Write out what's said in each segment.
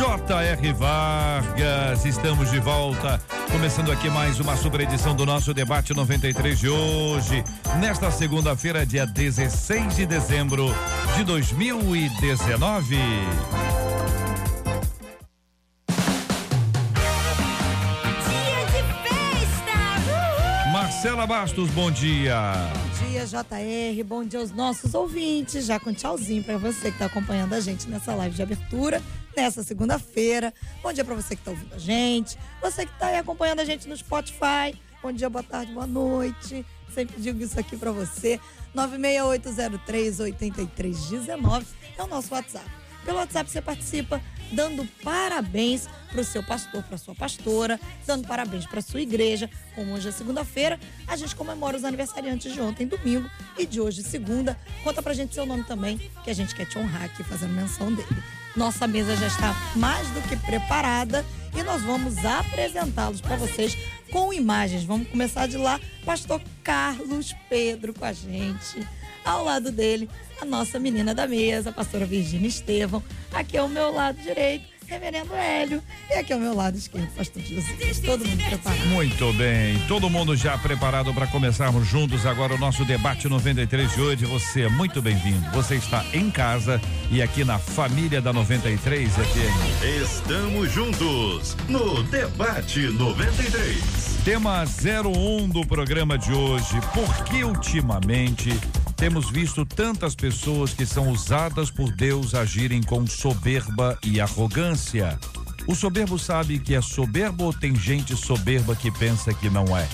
J.R. Vargas. Estamos de volta Começando aqui mais uma super edição do nosso debate 93 de hoje, nesta segunda-feira, dia 16 de dezembro de 2019. Marcela Bastos, bom dia. Bom dia, JR. Bom dia aos nossos ouvintes. Já com tchauzinho para você que está acompanhando a gente nessa live de abertura nessa segunda-feira. Bom dia para você que está ouvindo a gente, você que está aí acompanhando a gente no Spotify. Bom dia, boa tarde, boa noite. Sempre digo isso aqui para você. 968038319 é o nosso WhatsApp. Pelo WhatsApp você participa dando parabéns para o seu pastor, para sua pastora, dando parabéns para sua igreja. Como hoje é segunda-feira, a gente comemora os aniversariantes de ontem, domingo, e de hoje, segunda. Conta pra gente seu nome também, que a gente quer te honrar aqui fazendo menção dele. Nossa mesa já está mais do que preparada e nós vamos apresentá-los para vocês com imagens. Vamos começar de lá, Pastor Carlos Pedro com a gente. Ao lado dele, a nossa menina da mesa, a pastora Virgínia Estevão. Aqui ao meu lado direito, Reverendo Hélio. E aqui ao meu lado esquerdo, Pastor José. Todo mundo preparado. Muito bem, todo mundo já preparado para começarmos juntos agora o nosso debate 93 de hoje. Você é muito bem-vindo. Você está em casa e aqui na família da 93 FM. Estamos juntos no debate 93. Tema 01 do programa de hoje. Por que ultimamente temos visto tantas pessoas que são usadas por Deus agirem com soberba e arrogância? O soberbo sabe que é soberbo ou tem gente soberba que pensa que não é?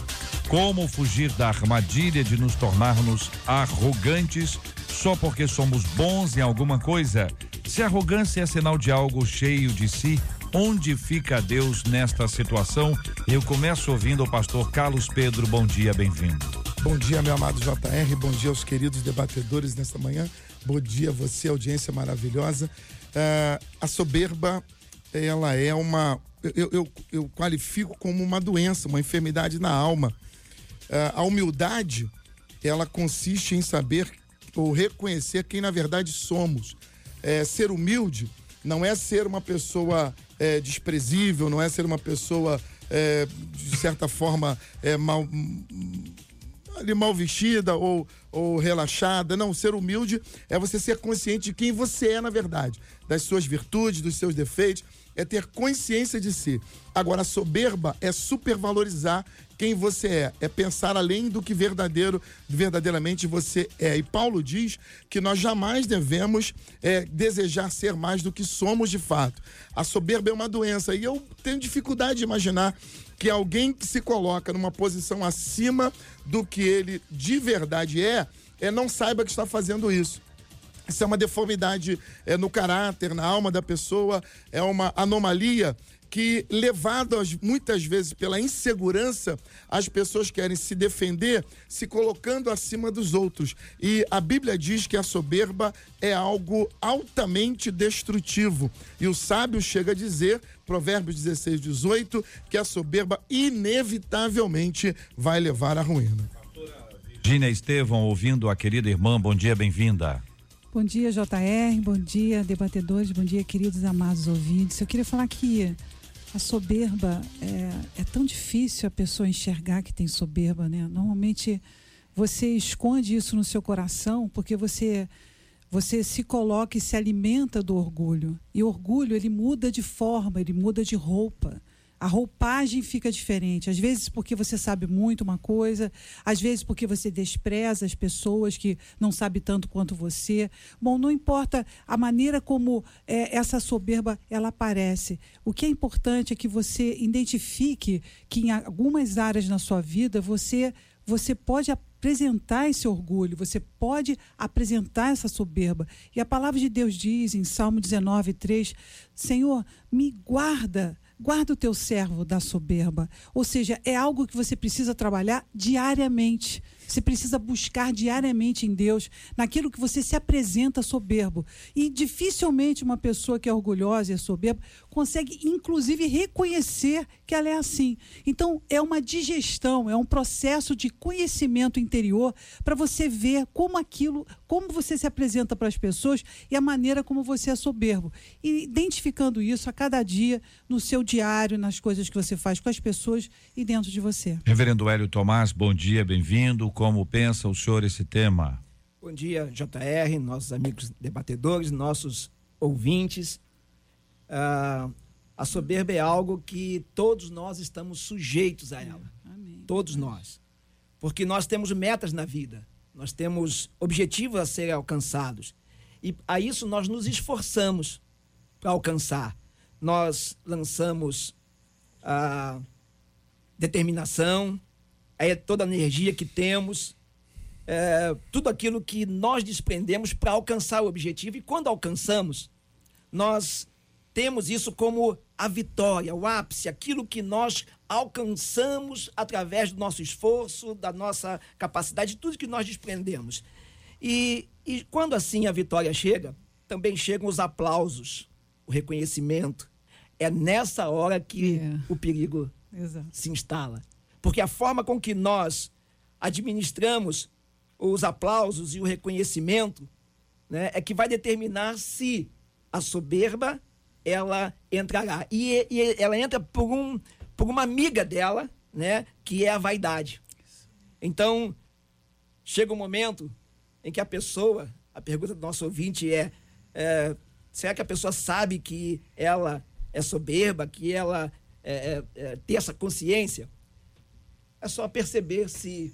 Como fugir da armadilha de nos tornarmos arrogantes só porque somos bons em alguma coisa? Se arrogância é sinal de algo cheio de si, onde fica Deus nesta situação? Eu começo ouvindo o pastor Carlos Pedro. Bom dia, bem-vindo. Bom dia, meu amado JR. Bom dia aos queridos debatedores nesta manhã. Bom dia a você, audiência maravilhosa. Uh, a soberba, ela é uma. Eu, eu, eu, qualifico como uma doença, uma enfermidade na alma. Uh, a humildade, ela consiste em saber ou reconhecer quem na verdade somos. É, ser humilde não é ser uma pessoa é, desprezível, não é ser uma pessoa, é, de certa forma, é, mal ali mal vestida ou, ou relaxada. Não, ser humilde é você ser consciente de quem você é na verdade, das suas virtudes, dos seus defeitos, é ter consciência de si. Agora, soberba é supervalorizar quem você é, é pensar além do que verdadeiro, verdadeiramente você é. E Paulo diz que nós jamais devemos é, desejar ser mais do que somos de fato. A soberba é uma doença e eu tenho dificuldade de imaginar que alguém que se coloca numa posição acima do que ele de verdade é, é não saiba que está fazendo isso. Isso é uma deformidade é, no caráter, na alma da pessoa, é uma anomalia que, levadas muitas vezes pela insegurança, as pessoas querem se defender se colocando acima dos outros. E a Bíblia diz que a soberba é algo altamente destrutivo. E o sábio chega a dizer, Provérbios 16, 18, que a soberba inevitavelmente vai levar à ruína. Gina Estevão, ouvindo a querida irmã, bom dia, bem-vinda. Bom dia, JR, bom dia, debatedores, bom dia, queridos amados ouvintes. Eu queria falar que a soberba é, é tão difícil a pessoa enxergar que tem soberba, né? Normalmente você esconde isso no seu coração porque você você se coloca e se alimenta do orgulho. E orgulho, ele muda de forma, ele muda de roupa a roupagem fica diferente. Às vezes porque você sabe muito uma coisa, às vezes porque você despreza as pessoas que não sabem tanto quanto você. Bom, não importa a maneira como é, essa soberba ela aparece. O que é importante é que você identifique que em algumas áreas na sua vida você você pode apresentar esse orgulho, você pode apresentar essa soberba. E a palavra de Deus diz em Salmo 19, 3, Senhor, me guarda guarda o teu servo da soberba. Ou seja, é algo que você precisa trabalhar diariamente. Você precisa buscar diariamente em Deus, naquilo que você se apresenta soberbo. E dificilmente uma pessoa que é orgulhosa e é soberba consegue, inclusive, reconhecer que ela é assim. Então, é uma digestão, é um processo de conhecimento interior para você ver como aquilo, como você se apresenta para as pessoas e a maneira como você é soberbo. E identificando isso a cada dia, no seu diário, nas coisas que você faz com as pessoas e dentro de você. Reverendo Hélio Tomás, bom dia, bem-vindo. Como pensa o senhor esse tema? Bom dia, JR, nossos amigos debatedores, nossos ouvintes. Ah, a soberba é algo que todos nós estamos sujeitos a ela. Amém. Todos nós. Porque nós temos metas na vida, nós temos objetivos a serem alcançados. E a isso nós nos esforçamos para alcançar. Nós lançamos a determinação, é toda a energia que temos, é, tudo aquilo que nós desprendemos para alcançar o objetivo. E quando alcançamos, nós temos isso como a vitória, o ápice, aquilo que nós alcançamos através do nosso esforço, da nossa capacidade, tudo que nós desprendemos. E, e quando assim a vitória chega, também chegam os aplausos, o reconhecimento. É nessa hora que É. o perigo Exato. se instala. Porque a forma com que nós administramos os aplausos e o reconhecimento né, é que vai determinar se a soberba ela entrará. E, e ela entra por, um, por uma amiga dela, né, que é a vaidade. Então, chega um momento em que a pessoa, a pergunta do nosso ouvinte é, é, será que a pessoa sabe que ela é soberba, que ela é, é, é, tem essa consciência? É só perceber se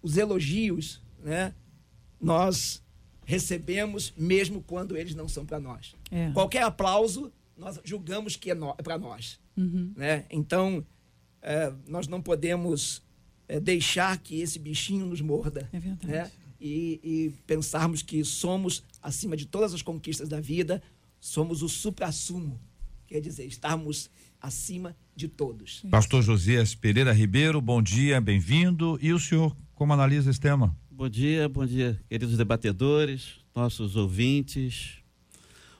os elogios, né, nós recebemos mesmo quando eles não são para nós. É. Qualquer aplauso, nós julgamos que é, no, para nós. Uhum. Né? Então, é, nós não podemos é, deixar que esse bichinho nos morda. É verdade. Né? E, e pensarmos que somos, acima de todas as conquistas da vida, somos o supra-sumo. Quer dizer, estarmos acima de todos. Pastor Josias Pereira Ribeiro, bom dia, bem-vindo. E o senhor, como analisa esse tema? Bom dia, bom dia, queridos debatedores, nossos ouvintes.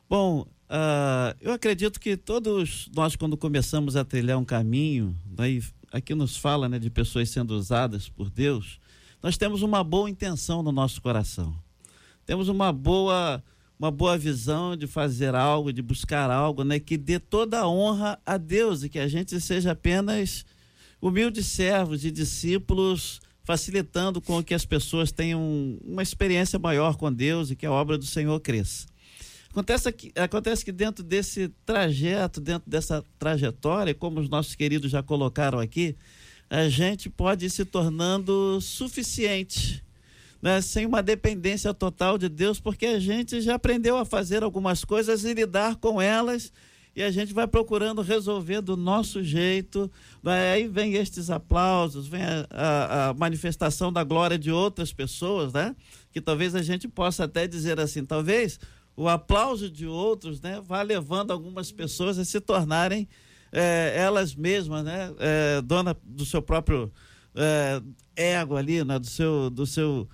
Bom, ah, eu acredito que todos nós, quando começamos a trilhar um caminho, daí aqui nos fala né, de pessoas sendo usadas por Deus, nós temos uma boa intenção no nosso coração. Temos uma boa, uma boa visão de fazer algo, de buscar algo, né, que dê toda a honra a Deus e que a gente seja apenas humildes servos e discípulos facilitando com que as pessoas tenham uma experiência maior com Deus e que a obra do Senhor cresça. Acontece que, acontece que dentro desse trajeto, dentro dessa trajetória, como os nossos queridos já colocaram aqui, a gente pode ir se tornando suficiente, né? sem uma dependência total de Deus, porque a gente já aprendeu a fazer algumas coisas e lidar com elas e a gente vai procurando resolver do nosso jeito. Aí vem estes aplausos, vem a, a, a, manifestação da glória de outras pessoas, né? Que talvez a gente possa até dizer assim, talvez o aplauso de outros, né, vá levando algumas pessoas a se tornarem é, elas mesmas, né, é, dona do seu próprio é, ego ali, né, do seu, do seu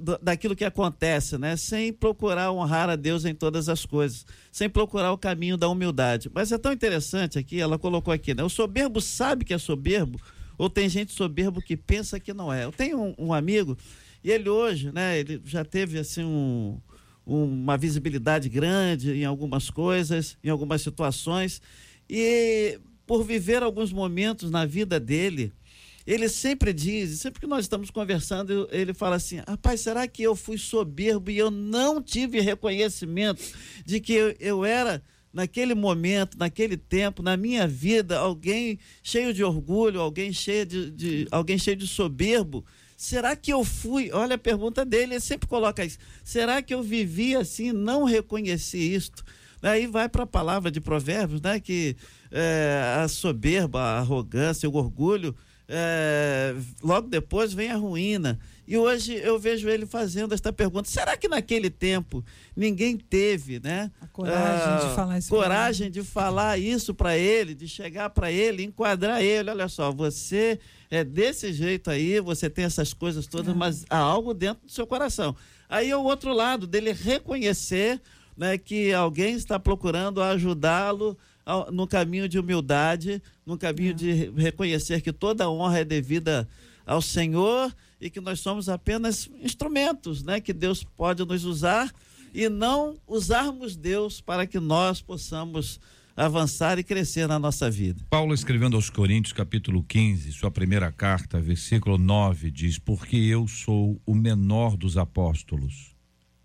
do, daquilo que acontece, né? Sem procurar honrar a Deus em todas as coisas, sem procurar o caminho da humildade. Mas é tão interessante aqui, ela colocou aqui, né? O soberbo sabe que é soberbo, ou tem gente soberbo que pensa que não é. Eu tenho um, um amigo, e ele hoje, né? Ele já teve assim um, uma visibilidade grande em algumas coisas, em algumas situações, e por viver alguns momentos na vida dele, ele sempre diz, sempre que nós estamos conversando, ele fala assim: rapaz, será que eu fui soberbo e eu não tive reconhecimento de que eu, eu era, naquele momento, naquele tempo, na minha vida, alguém cheio de orgulho, alguém cheio de, de alguém cheio de soberbo? Será que eu fui? Olha a pergunta dele, ele sempre coloca isso. Será que eu vivi assim não reconheci isto? Aí vai para a palavra de Provérbios, né? Que é, a soberba, a arrogância, o orgulho é, logo depois vem a ruína. E hoje eu vejo ele fazendo esta pergunta: será que naquele tempo ninguém teve, né? A coragem de falar isso. pra Coragem de falar isso para ele, de chegar para ele, enquadrar ele. Olha só, você é desse jeito aí, você tem essas coisas todas, mas há algo dentro do seu coração. Aí é o outro lado dele reconhecer né, que alguém está procurando ajudá-lo no caminho de humildade, no caminho de re- reconhecer que toda honra é devida ao Senhor e que nós somos apenas instrumentos, né, que Deus pode nos usar e não usarmos Deus para que nós possamos avançar e crescer na nossa vida. Paulo escrevendo aos Coríntios, capítulo 15, sua primeira carta, versículo 9, diz: Porque eu sou o menor dos apóstolos,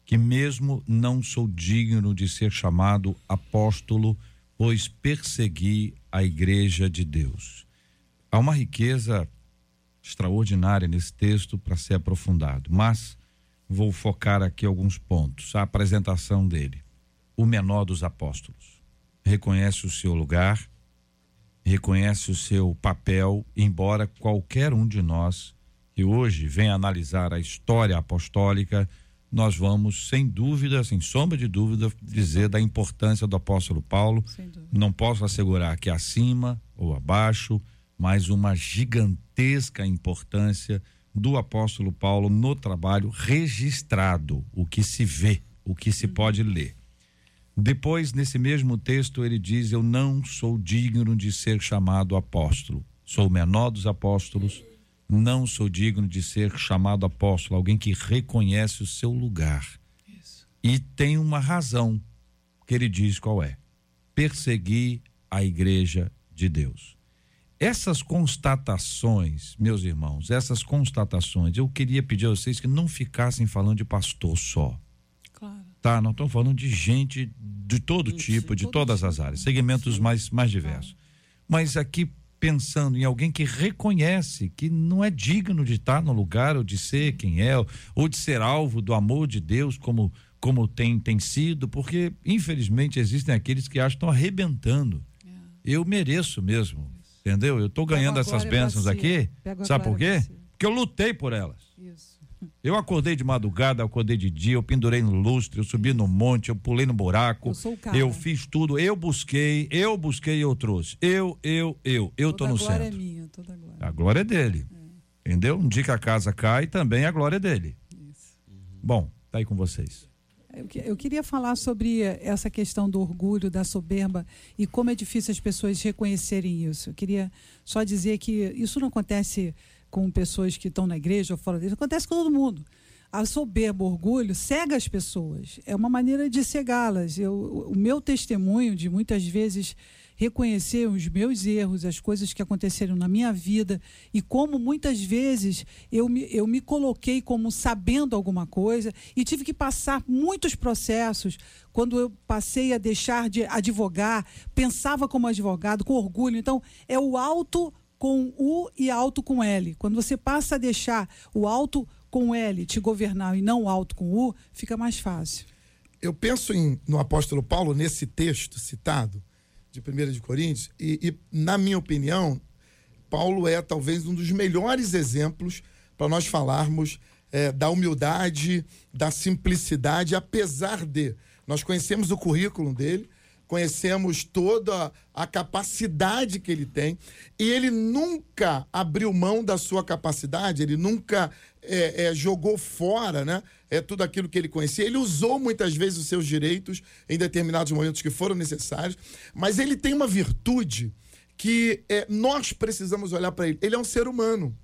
que mesmo não sou digno de ser chamado apóstolo, pois persegui a igreja de Deus. Há uma riqueza extraordinária nesse texto para ser aprofundado, mas vou focar aqui alguns pontos. A apresentação dele. O menor dos apóstolos. Reconhece o seu lugar, reconhece o seu papel, embora qualquer um de nós que hoje venha analisar a história apostólica, nós vamos, sem dúvida, sem sombra de dúvida, dizer da importância do apóstolo Paulo. Não posso assegurar que acima ou abaixo, mas uma gigantesca importância do apóstolo Paulo no trabalho registrado, o que se vê, o que se pode ler. Depois, nesse mesmo texto, ele diz: Eu não sou digno de ser chamado apóstolo. Sou o menor dos apóstolos. Não sou digno de ser chamado apóstolo. Alguém que reconhece o seu lugar. E tem uma razão que ele diz qual é: perseguir a igreja de Deus. Essas constatações, meus irmãos, essas constatações, eu queria pedir a vocês que não ficassem falando de pastor só Claro. tá? Não estamos falando de gente de todo Isso, tipo, de todas tipo, as áreas, né? segmentos mais, mais diversos. Mas aqui pensando em alguém que reconhece que não é digno de estar no lugar ou de ser quem é, ou de ser alvo do amor de Deus como como tem tem sido, porque infelizmente existem aqueles que acham que estão arrebentando. Eu mereço mesmo, entendeu? Eu estou ganhando essas bênçãos aqui, sabe por quê? Porque eu lutei por elas. Isso. Eu acordei de madrugada, acordei de dia, eu pendurei no lustre, eu subi no monte, eu pulei no buraco. Eu sou o cara. Eu fiz tudo, eu busquei, eu busquei e eu trouxe. Eu, eu, eu, eu tô toda no a glória centro. é minha, toda a glória. A glória é dele. Entendeu? Um dia que a casa cai, também a glória é dele. Isso. Bom, tá aí com vocês. Eu, que- eu queria falar sobre essa questão do orgulho, da soberba e como é difícil as pessoas reconhecerem isso. Eu queria só dizer que isso não acontece com pessoas que estão na igreja ou fora dele, acontece com todo mundo. A soberba, o orgulho, cega as pessoas. É uma maneira de cegá-las. O meu testemunho de muitas vezes reconhecer os meus erros, as coisas que aconteceram na minha vida e como muitas vezes eu me, eu me coloquei como sabendo alguma coisa e tive que passar muitos processos quando eu passei a deixar de advogar, pensava como advogado, com orgulho. Então, é o alto com U e alto com L. Quando você passa a deixar o alto com L te governar e não o alto com U, fica mais fácil. eu penso em, no apóstolo Paulo, nesse texto citado, de 1 de Coríntios, e, e, na minha opinião, Paulo é talvez um dos melhores exemplos para nós falarmos eh, da humildade, da simplicidade, apesar de nós conhecemos o currículo dele, conhecemos toda a capacidade que ele tem, e ele nunca abriu mão da sua capacidade, ele nunca é, é, jogou fora né, é, tudo aquilo que ele conhecia. Ele usou muitas vezes os seus direitos em determinados momentos que foram necessários, mas ele tem uma virtude que é, nós precisamos olhar para ele. Ele é um ser humano.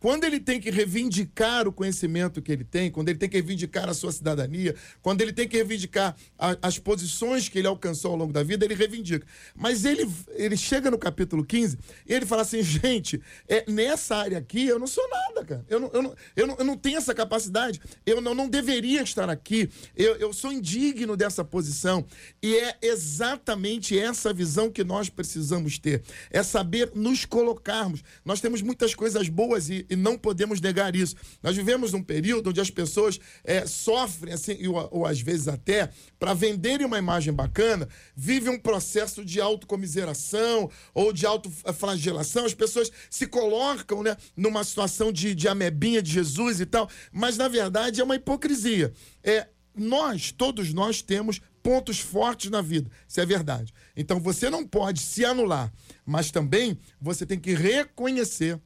Quando ele tem que reivindicar o conhecimento que ele tem, quando ele tem que reivindicar a sua cidadania, quando ele tem que reivindicar a- as posições que ele alcançou ao longo da vida, ele reivindica. Mas ele, ele chega no capítulo 15 e ele fala assim: gente, é, nessa área aqui eu não sou nada, cara. Eu não, eu não, eu não, eu não tenho essa capacidade. Eu não, não deveria estar aqui. Eu, eu sou indigno dessa posição. E é exatamente essa visão que nós precisamos ter. É saber nos colocarmos. Nós temos muitas coisas boas e e não podemos negar isso. Nós vivemos num período onde as pessoas é, sofrem, assim, ou, ou às vezes até, para venderem uma imagem bacana, vivem um processo de autocomiseração ou de autoflagelação. As pessoas se colocam né, numa situação de, de amebinha de Jesus e tal, mas na verdade é uma hipocrisia. É, nós, todos nós temos pontos fortes na vida. Isso é verdade. Então você não pode se anular, mas também você tem que reconhecer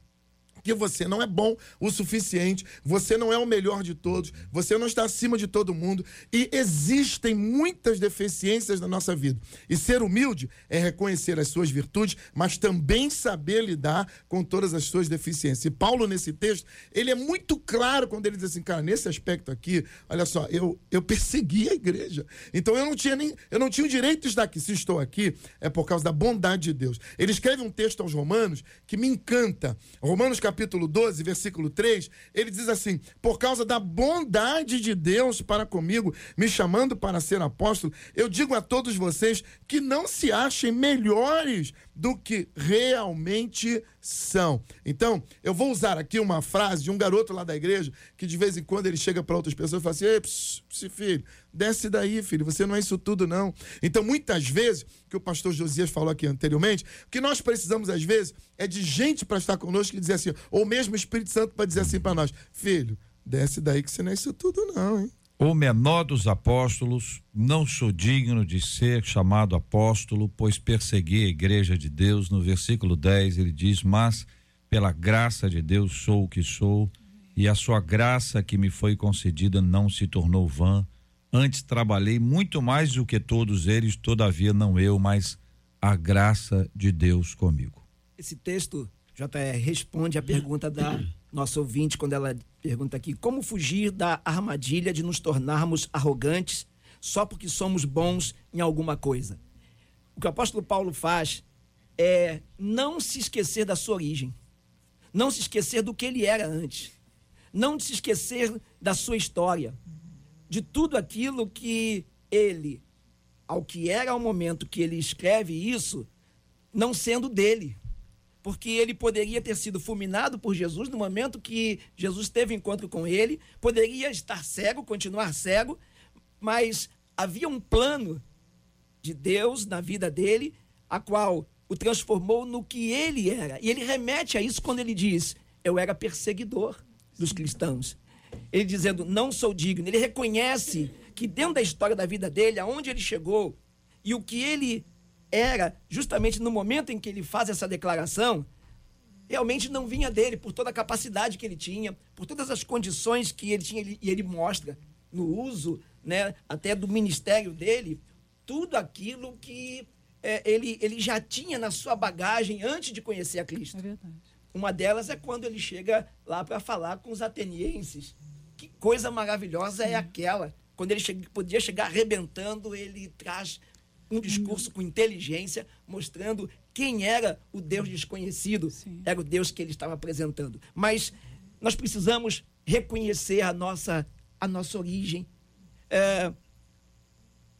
que você não é bom o suficiente, você não é o melhor de todos, você não está acima de todo mundo e existem muitas deficiências na nossa vida. E ser humilde é reconhecer as suas virtudes, mas também saber lidar com todas as suas deficiências. E Paulo nesse texto, ele é muito claro quando ele diz assim, cara, nesse aspecto aqui, olha só, eu eu persegui a igreja. Então eu não tinha nem eu não tinha o direito de estar aqui. Se estou aqui é por causa da bondade de Deus. Ele escreve um texto aos Romanos que me encanta. Romanos capítulo capítulo 12, versículo 3, ele diz assim: Por causa da bondade de Deus para comigo, me chamando para ser apóstolo, eu digo a todos vocês que não se achem melhores do que realmente são. Então, eu vou usar aqui uma frase de um garoto lá da igreja que de vez em quando ele chega para outras pessoas e fala assim: Ei, filho, desce daí, filho, você não é isso tudo, não. Então, muitas vezes, que o pastor Josias falou aqui anteriormente, o que nós precisamos, às vezes, é de gente para estar conosco e dizer assim, ou mesmo o Espírito Santo para dizer assim para nós: Filho, desce daí que você não é isso tudo, não, hein? O menor dos apóstolos, não sou digno de ser chamado apóstolo, pois persegui a igreja de Deus. No versículo 10 ele diz: Mas pela graça de Deus sou o que sou, e a sua graça que me foi concedida não se tornou vã. Antes trabalhei muito mais do que todos eles, todavia não eu, mas a graça de Deus comigo. Esse texto, JR, responde à pergunta da nossa ouvinte quando ela pergunta aqui: como fugir da armadilha de nos tornarmos arrogantes só porque somos bons em alguma coisa? O que o apóstolo Paulo faz é não se esquecer da sua origem, não se esquecer do que ele era antes, não se esquecer da sua história, de tudo aquilo que ele, ao que era ao momento que ele escreve isso, não sendo dele porque ele poderia ter sido fulminado por Jesus no momento que Jesus teve encontro com ele, poderia estar cego, continuar cego, mas havia um plano de Deus na vida dele, a qual o transformou no que ele era. E ele remete a isso quando ele diz: Eu era perseguidor dos cristãos. Ele dizendo: Não sou digno. Ele reconhece que dentro da história da vida dele, aonde ele chegou e o que ele era justamente no momento em que ele faz essa declaração, realmente não vinha dele, por toda a capacidade que ele tinha, por todas as condições que ele tinha, e ele mostra no uso né, até do ministério dele, tudo aquilo que é, ele, ele já tinha na sua bagagem antes de conhecer a Cristo. É verdade. Uma delas é quando ele chega lá para falar com os atenienses. Que coisa maravilhosa é Sim. é aquela. Quando ele chega, podia chegar arrebentando, ele traz um discurso com inteligência, mostrando quem era o Deus desconhecido, Sim. era o Deus que ele estava apresentando. Mas nós precisamos reconhecer a nossa, a nossa origem. É,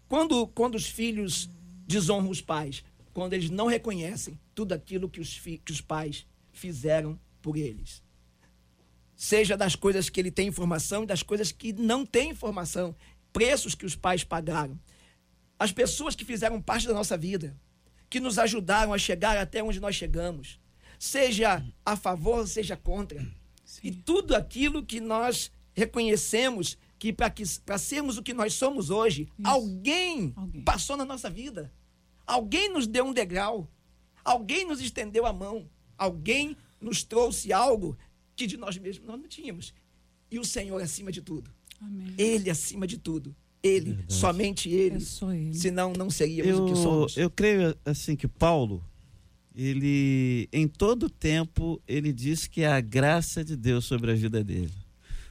quando, quando os filhos desonram os pais, quando eles não reconhecem tudo aquilo que os, que os pais fizeram por eles. Seja das coisas que ele tem informação e das coisas que não tem informação, preços que os pais pagaram as pessoas que fizeram parte da nossa vida, que nos ajudaram a chegar até onde nós chegamos, seja a favor, seja contra. Sim. E tudo aquilo que nós reconhecemos que para sermos o que nós somos hoje, alguém, alguém passou na nossa vida. Alguém nos deu um degrau. Alguém nos estendeu a mão. Alguém nos trouxe algo que de nós mesmos nós não tínhamos. E o Senhor acima de tudo. Amém. Ele acima de tudo. Ele, Verdade. somente ele. É só ele. Senão não seríamos eu, o que somos. Eu creio assim que Paulo, ele em todo tempo ele diz que é a graça de Deus sobre a vida dele.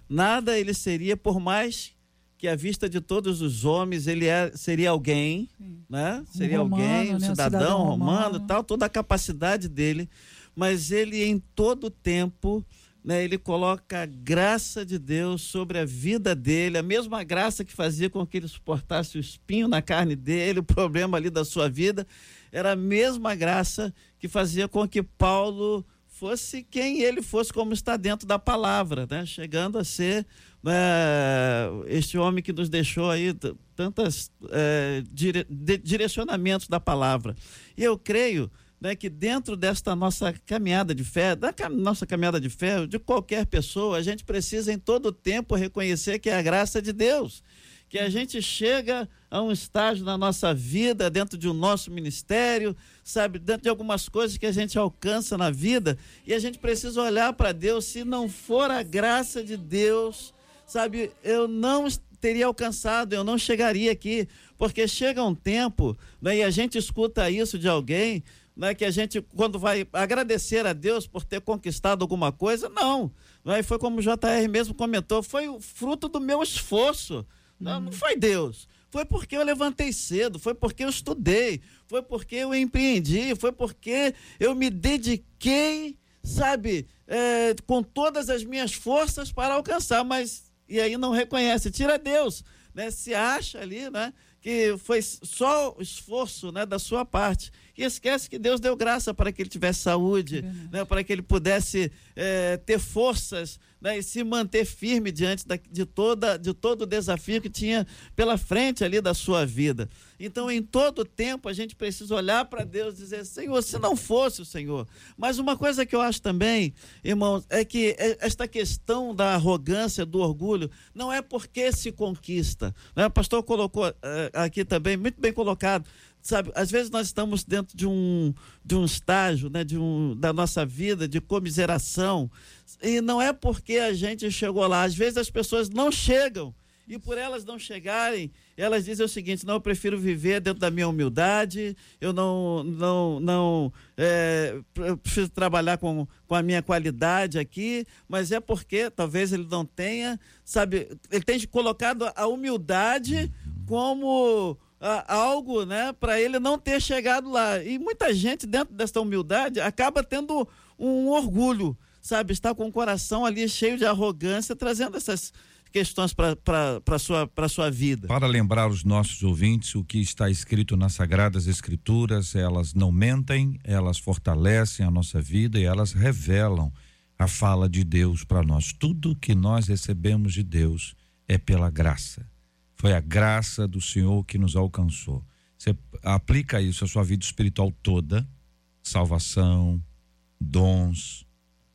Nada ele seria por mais que à vista de todos os homens ele é, seria alguém, Sim. né? Seria romano, alguém, um né? cidadão, cidadão romano, romano, tal, toda a capacidade dele, mas ele em todo tempo né, ele coloca a graça de Deus sobre a vida dele, a mesma graça que fazia com que ele suportasse o espinho na carne dele, o problema ali da sua vida, era a mesma graça que fazia com que Paulo fosse quem ele fosse, como está dentro da palavra, né? chegando a ser é, este homem que nos deixou aí tantos é, dire, direcionamentos da palavra. E eu creio né, que dentro desta nossa caminhada de fé, da nossa caminhada de fé, de qualquer pessoa, a gente precisa em todo tempo reconhecer que é a graça de Deus que a gente chega a um estágio na nossa vida, dentro de um nosso ministério, sabe, dentro de algumas coisas que a gente alcança na vida, e a gente precisa olhar para Deus, se não for a graça de Deus, sabe, eu não teria alcançado, eu não chegaria aqui, porque chega um tempo, né, e a gente escuta isso de alguém, né, que a gente, quando vai agradecer a Deus por ter conquistado alguma coisa, não. Né, foi como o JR mesmo comentou, foi o fruto do meu esforço. Não, não foi Deus. Foi porque eu levantei cedo, foi porque eu estudei, foi porque eu empreendi, foi porque eu me dediquei, sabe, é, com todas as minhas forças para alcançar, mas e aí não reconhece, tira Deus, né? Se acha ali, né? Que foi só esforço, né, da sua parte. E esquece que Deus deu graça para que ele tivesse saúde, é né, para que ele pudesse é, ter forças né, e se manter firme diante da, de, toda, de todo o desafio que tinha pela frente ali da sua vida. Então, em todo tempo, a gente precisa olhar para Deus e dizer: Senhor, se não fosse o Senhor. Mas uma coisa que eu acho também, irmãos, é que esta questão da arrogância, do orgulho, não é porque se conquista. Né? O pastor colocou é, aqui também, muito bem colocado sabe, às vezes nós estamos dentro de um, de um estágio né, de um, da nossa vida de comiseração, e não é porque a gente chegou lá, às vezes as pessoas não chegam, e por elas não chegarem, elas dizem o seguinte: não, eu prefiro viver dentro da minha humildade, eu não, não, não é, preciso trabalhar com, com a minha qualidade aqui, mas é porque talvez ele não tenha, sabe, ele tem colocado a humildade como algo, né, para ele não ter chegado lá. E muita gente, dentro dessa humildade, acaba tendo um orgulho, sabe? Está com o coração ali cheio de arrogância, trazendo essas questões para a sua, sua vida. Para lembrar os nossos ouvintes o que está escrito nas Sagradas Escrituras, elas não mentem, elas fortalecem a nossa vida e elas revelam a fala de Deus para nós. Tudo que nós recebemos de Deus é pela graça. Foi a graça do Senhor que nos alcançou. Você aplica isso à sua vida espiritual toda: salvação, dons,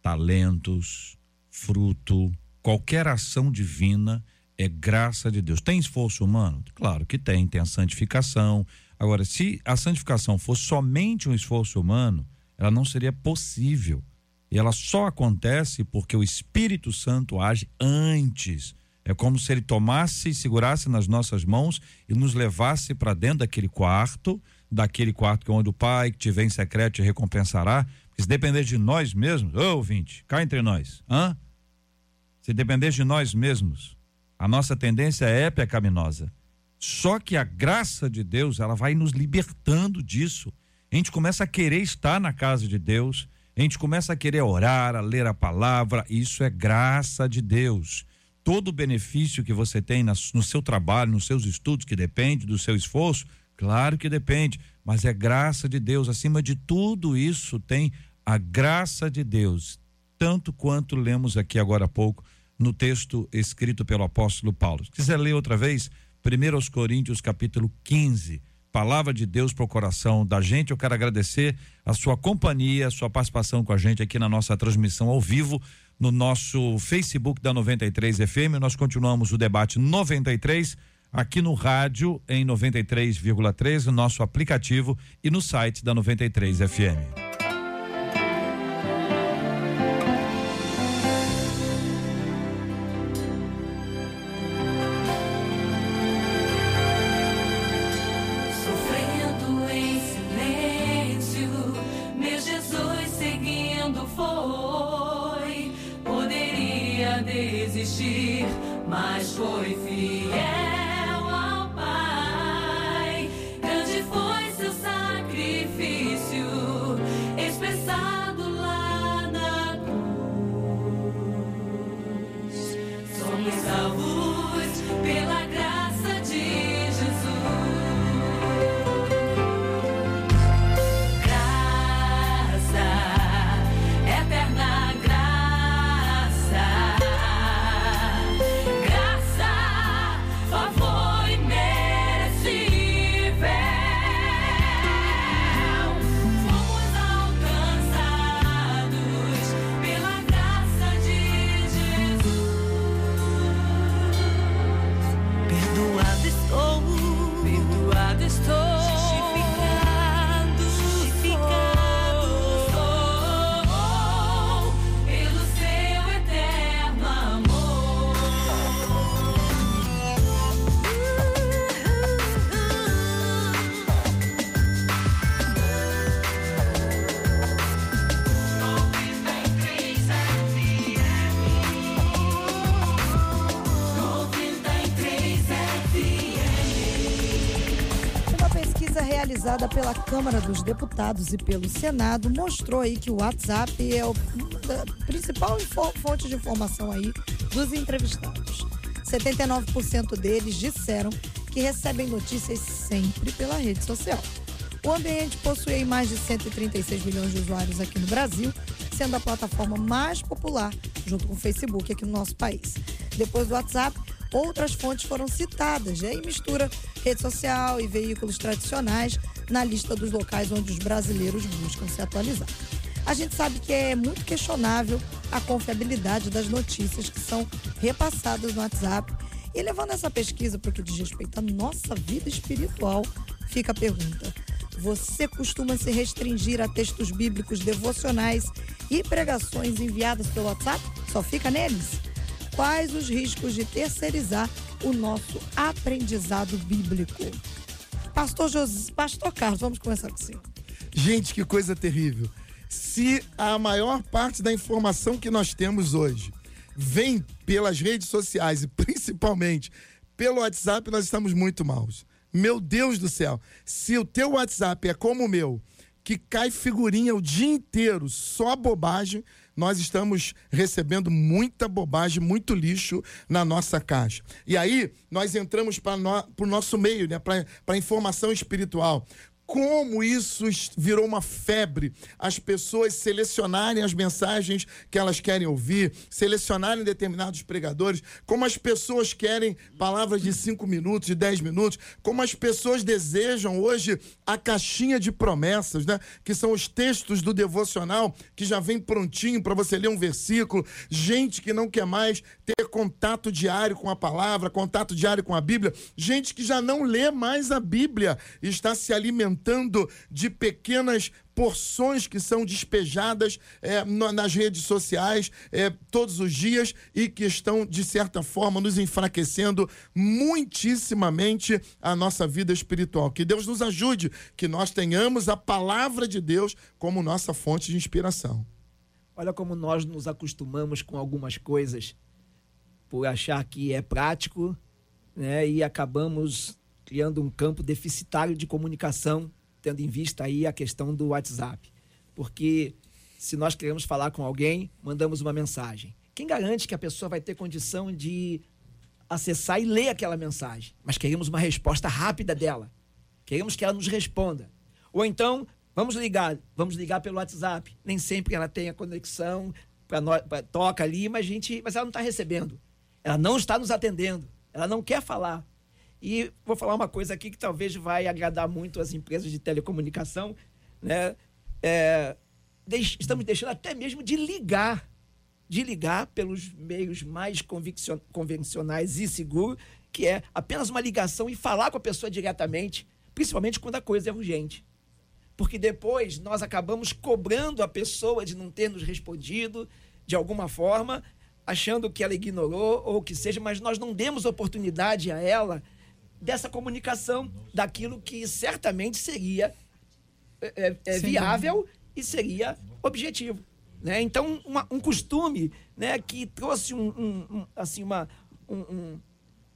talentos, fruto, qualquer ação divina é graça de Deus. Tem esforço humano? Claro que tem, tem a santificação. Agora, se a santificação fosse somente um esforço humano, ela não seria possível. E ela só acontece porque o Espírito Santo age antes é como se ele tomasse e segurasse nas nossas mãos e nos levasse para dentro daquele quarto, daquele quarto que é onde o Pai que te vem em secreto te recompensará. Porque se depender de nós mesmos, ô ouvinte, cá entre nós, hã? Se depender de nós mesmos, a nossa tendência é pecaminosa. Só que a graça de Deus, ela vai nos libertando disso. A gente começa a querer estar na casa de Deus, a gente começa a querer orar, a ler a palavra, isso é graça de Deus todo o benefício que você tem no seu trabalho, nos seus estudos, que depende do seu esforço, claro que depende, mas é graça de Deus. Acima de tudo isso tem a graça de Deus, tanto quanto lemos aqui agora há pouco no texto escrito pelo apóstolo Paulo. Se quiser ler outra vez, 1 Coríntios capítulo 15 palavra de Deus para o coração da gente. Eu quero agradecer a sua companhia, a sua participação com a gente aqui na nossa transmissão ao vivo no nosso Facebook da 93 FM. Nós continuamos o debate 93 aqui no rádio em 93,3, no nosso aplicativo e no site da 93 FM. Eterna. Pela Câmara dos Deputados e pelo Senado mostrou aí que o WhatsApp é a principal fonte de informação aí dos entrevistados. 79% deles disseram que recebem notícias sempre pela rede social. O ambiente possui mais de 136 milhões de usuários aqui no Brasil, sendo a plataforma mais popular, junto com o Facebook aqui no nosso país. Depois do WhatsApp, outras fontes foram citadas, e aí mistura rede social e veículos tradicionais na lista dos locais onde os brasileiros buscam se atualizar. A gente sabe que é muito questionável a confiabilidade das notícias que são repassadas no WhatsApp. E levando essa pesquisa para o que diz respeito à nossa vida espiritual, fica a pergunta: você costuma se restringir a textos bíblicos devocionais e pregações enviadas pelo WhatsApp? Só fica neles? Quais os riscos de terceirizar o nosso aprendizado bíblico? Pastor José, Pastor Carlos, vamos começar com o senhor. Gente, que coisa terrível. Se a maior parte da informação que nós temos hoje vem pelas redes sociais e principalmente pelo WhatsApp, nós estamos muito maus. Meu Deus do céu. Se o teu WhatsApp é como o meu, que cai figurinha o dia inteiro, só bobagem, nós estamos recebendo muita bobagem, muito lixo na nossa caixa. E aí, nós entramos para o nosso meio, né, para a informação espiritual. Como isso virou uma febre, as pessoas selecionarem as mensagens que elas querem ouvir, selecionarem determinados pregadores, como as pessoas querem palavras de cinco minutos, de dez minutos, como as pessoas desejam hoje a caixinha de promessas, né? Que são os textos do devocional que já vem prontinho para você ler um versículo. Gente que não quer mais ter contato diário com a palavra, contato diário com a Bíblia. Gente que já não lê mais a Bíblia está se alimentando de pequenas porções que são despejadas é, na- nas redes sociais é, todos os dias e que estão, de certa forma, nos enfraquecendo muitíssimamente a nossa vida espiritual. Que Deus nos ajude, que nós tenhamos a palavra de Deus como nossa fonte de inspiração. Olha como nós nos acostumamos com algumas coisas por achar que é prático, né? E acabamos criando um campo deficitário de comunicação, tendo em vista aí a questão do WhatsApp. Porque se nós queremos falar com alguém, mandamos uma mensagem. Quem garante que a pessoa vai ter condição de acessar e ler aquela mensagem? Mas queremos uma resposta rápida dela. Queremos que ela nos responda. Ou então, vamos ligar, vamos ligar pelo WhatsApp. Nem sempre ela tem a conexão, pra nós, pra- toca ali, mas, gente, mas ela não está recebendo. Ela não está nos atendendo. Ela não quer falar. E vou falar uma coisa aqui que talvez vai agradar muito as empresas de telecomunicação. Né? É, deix- estamos deixando até mesmo de ligar de ligar pelos meios mais convencionais e seguros, que é apenas uma ligação e falar com a pessoa diretamente, principalmente quando a coisa é urgente. Porque depois nós acabamos cobrando a pessoa de não ter nos respondido de alguma forma, achando que ela ignorou ou que seja, mas nós não demos oportunidade a ela dessa comunicação, daquilo que certamente seria é, é, é, viável e seria objetivo. Né? Então, uma- um costume né, que trouxe um, um- um, assim, uma, um, um-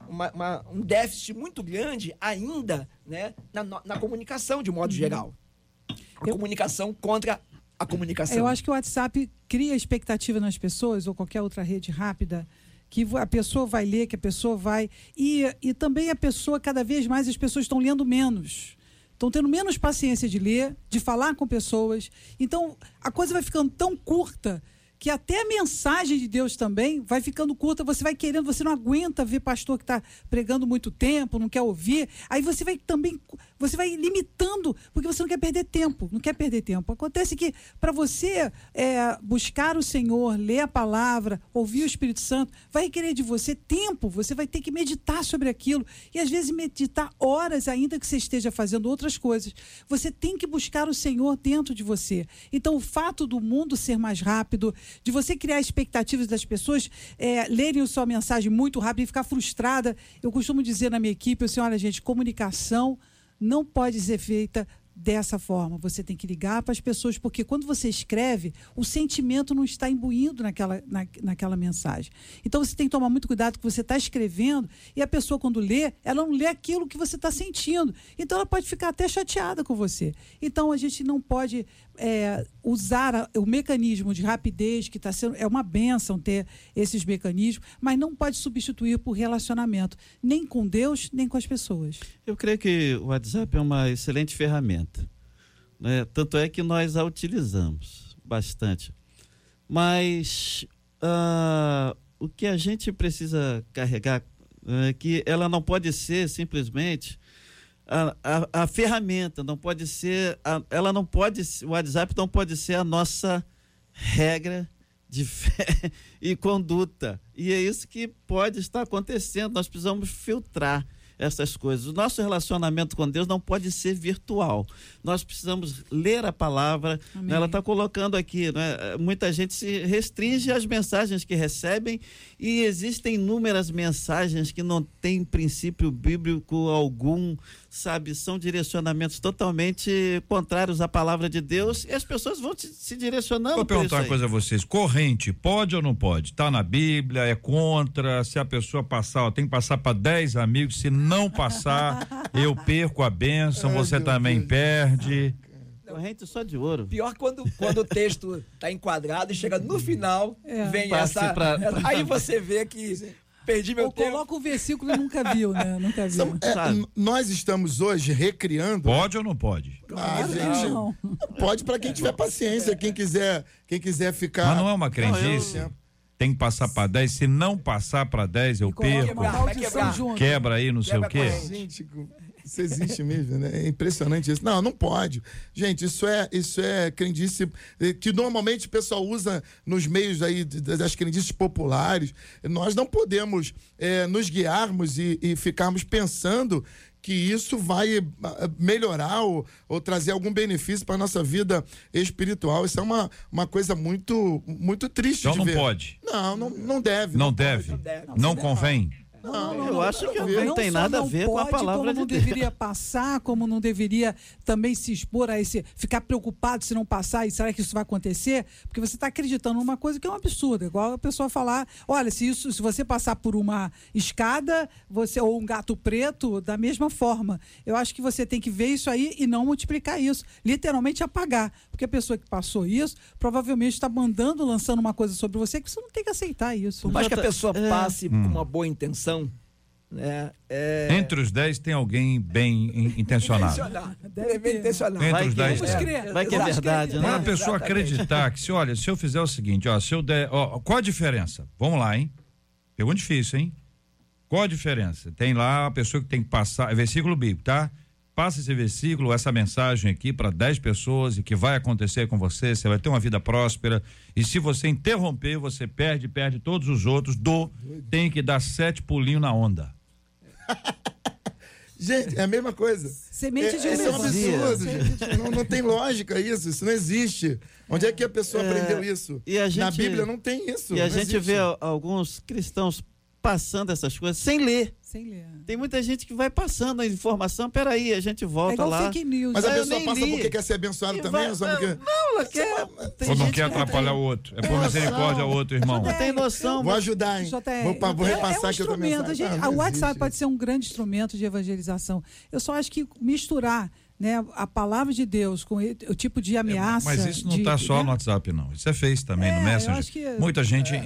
uma- uma- um déficit muito grande ainda né, na, na comunicação, de modo geral. A Eu- comunicação contra a comunicação. Eu acho que o WhatsApp cria expectativa nas pessoas, ou qualquer outra rede rápida, que a pessoa vai ler, que a pessoa vai. E, e também a pessoa, cada vez mais, as pessoas estão lendo menos. Estão tendo menos paciência de ler, de falar com pessoas. Então, a coisa vai ficando tão curta que até a mensagem de Deus também vai ficando curta. Você vai querendo, você não aguenta ver pastor que está pregando muito tempo, não quer ouvir. Aí você vai também, você vai limitando, porque você não quer perder tempo, não quer perder tempo. Acontece que para você é, buscar o Senhor, ler a palavra, ouvir o Espírito Santo, vai requerer de você tempo. Você vai ter que meditar sobre aquilo e às vezes meditar horas, ainda que você esteja fazendo outras coisas. Você tem que buscar o Senhor dentro de você. Então, o fato do mundo ser mais rápido, de você criar expectativas das pessoas é, lerem sua mensagem muito rápido e ficar frustrada. Eu costumo dizer na minha equipe, assim, olha, gente, comunicação não pode ser feita dessa forma. Você tem que ligar para as pessoas, porque quando você escreve, o sentimento não está imbuído naquela, na, naquela mensagem. Então você tem que tomar muito cuidado que você está escrevendo e a pessoa, quando lê, ela não lê aquilo que você está sentindo. Então ela pode ficar até chateada com você. Então a gente não pode é, usar o mecanismo de rapidez, que está sendo. É uma benção ter esses mecanismos, mas não pode substituir por relacionamento, nem com Deus, nem com as pessoas. Eu creio que o WhatsApp é uma excelente ferramenta. Né? Tanto é que nós a utilizamos bastante. Mas uh, o que a gente precisa carregar é que ela não pode ser simplesmente a, a, a ferramenta, não pode ser, a, ela não pode, o WhatsApp não pode ser a nossa regra de fé e conduta. E é isso que pode estar acontecendo. Nós precisamos filtrar essas coisas. O nosso relacionamento com Deus não pode ser virtual. Nós precisamos ler a palavra. Né? Ela está colocando aqui, né? muita gente se restringe às mensagens que recebem e existem inúmeras mensagens que não têm princípio bíblico algum, sabe? São direcionamentos totalmente contrários à palavra de Deus e as pessoas vão se direcionando. Vou perguntar uma coisa a vocês: corrente, pode ou não pode? Está na Bíblia, é contra? Se a pessoa passar, ó, tem que passar para 10 amigos, se não passar, eu perco a bênção, Ai, você também Deus. perde. Corrente só de ouro. Pior quando, quando o texto está enquadrado e chega no final, é. vem essa, pra... essa, Aí você vê que perdi meu Ou tempo. coloca o versículo e nunca viu, né? Nunca viu. É, nós estamos hoje recriando. Pode ou não pode? Ah, gente, não. Pode para quem tiver paciência, quem quiser, quem quiser ficar. Mas não é uma crendice. Não, eu tem que passar para 10. Se não passar para 10, eu perco. Quebra aí, não sei o quê. Isso existe mesmo, né? É impressionante isso. Não, não pode. Gente, isso é, isso é crendice eh, que normalmente o pessoal usa nos meios aí das crendices populares. Nós não podemos é, nos guiarmos e, e ficarmos pensando que isso vai eh, melhorar ou, ou trazer algum benefício para nossa vida espiritual. Isso é uma, uma coisa muito muito triste então de não ver. pode. Não, não, não deve. Não, não deve. Não, deve. não convém. Não, não, eu acho que não, não tem nada a ver pode, com a palavra como não de deveria passar, como não deveria também se expor a esse, ficar preocupado se não passar e será que isso vai acontecer? Porque você está acreditando numa coisa que é um absurdo, igual a pessoa falar, olha, se isso, se você passar por uma escada, você ou um gato preto, da mesma forma. Eu acho que você tem que ver isso aí e não multiplicar isso, literalmente apagar, porque a pessoa que passou isso provavelmente está mandando, lançando uma coisa sobre você que você não tem que aceitar isso. Por mais que a pessoa é. passe é. com uma boa intenção né? É... Entre os 10 tem alguém bem intencionado. bem intencionado. Entre os 10 é. Vai que é verdade, né? Para a pessoa acreditar que, se olha, se eu fizer o seguinte, ó, se eu der. Ó, qual a diferença? Vamos lá, hein? Pergunta difícil, hein? Qual a diferença? Tem lá a pessoa que tem que passar. É versículo bíblico, tá? Passa esse versículo, essa mensagem aqui para 10 pessoas e que vai acontecer com você, você vai ter uma vida próspera. E se você interromper, você perde, perde todos os outros. Do tem que dar sete pulinhos na onda. Gente, é a mesma coisa. Semente de é, Isso é um absurdo, gente. Não, não, tem lógica isso, isso não existe. Onde é que a pessoa é, aprendeu isso? Gente, Na Bíblia não tem isso. E a gente existe. vê alguns cristãos passando essas coisas sem ler. Sem ler. Tem muita gente que vai passando a informação, peraí, a gente volta é lá. Fake news. Mas a pessoa passa li. porque quer ser abençoado e também? Vai, não, porque... não, ela quer. Ou não quer atrapalhar o outro. É por misericórdia ao outro, irmão. Não tem noção. Vou ajudar, hein? Vou, vou repassar é, é um aqui outra mensagem. Gente, ah, o WhatsApp pode ser um grande instrumento de evangelização. Eu só acho que misturar né, a palavra de Deus com o tipo de ameaça. É, mas isso não está só né? no WhatsApp, não. Isso é fez também é, no Messenger. Que, Muita gente é.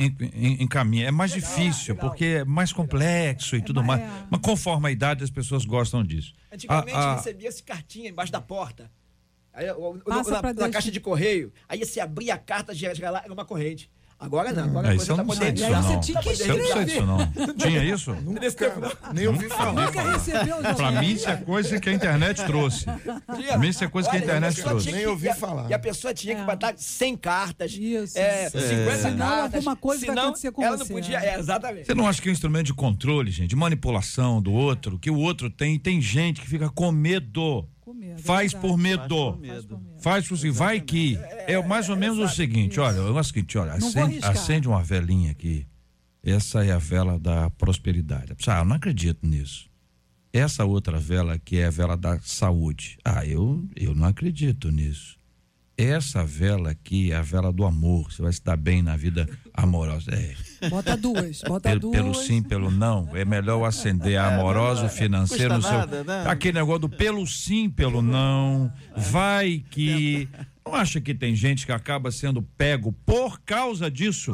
encaminha. É mais legal, difícil, legal. porque é mais complexo e é tudo mais. É. Mas conforme a idade, as pessoas gostam disso. Antigamente a, a... recebia-se cartinha embaixo da porta. Aí, na, na, caixa de correio. Aí você abria a carta, lá, era uma corrente. Agora não, agora é, a coisa tá modernizada. Você tinha que escrever. Eu não sei disso, não. Tinha isso? Nunca, nem ouvi falar. Nunca recebeu. Pra mim, isso é coisa que a internet trouxe. Pra mim, isso é coisa que a internet trouxe. Nem ouvi falar. E a pessoa tinha que botar 100 cartas, isso, é, 50 é. Senão, cartas. alguma coisa vai acontecer com ela você. não podia, é, exatamente. Você não acha que é um instrumento de controle, gente, de manipulação do outro, que o outro tem, tem gente que fica com medo. Medo, faz, é por medo. faz por medo. Faz por medo. Vai que. É mais ou menos o seguinte, olha, é o seguinte, olha, acende, acende uma velinha aqui. Essa é a vela da prosperidade. Ah, eu não acredito nisso. Essa outra vela, que é a vela da saúde. Ah, eu, eu não acredito nisso. Essa vela aqui é a vela do amor. Você vai se dar bem na vida amorosa. É. Bota duas, bota Pelo, duas. pelo sim, pelo não. É melhor acender a amorosa, o financeiro, no Custa seu. nada, né? Aquele negócio do pelo sim, pelo não. Vai que. Não acha que tem gente que acaba sendo pego por causa disso?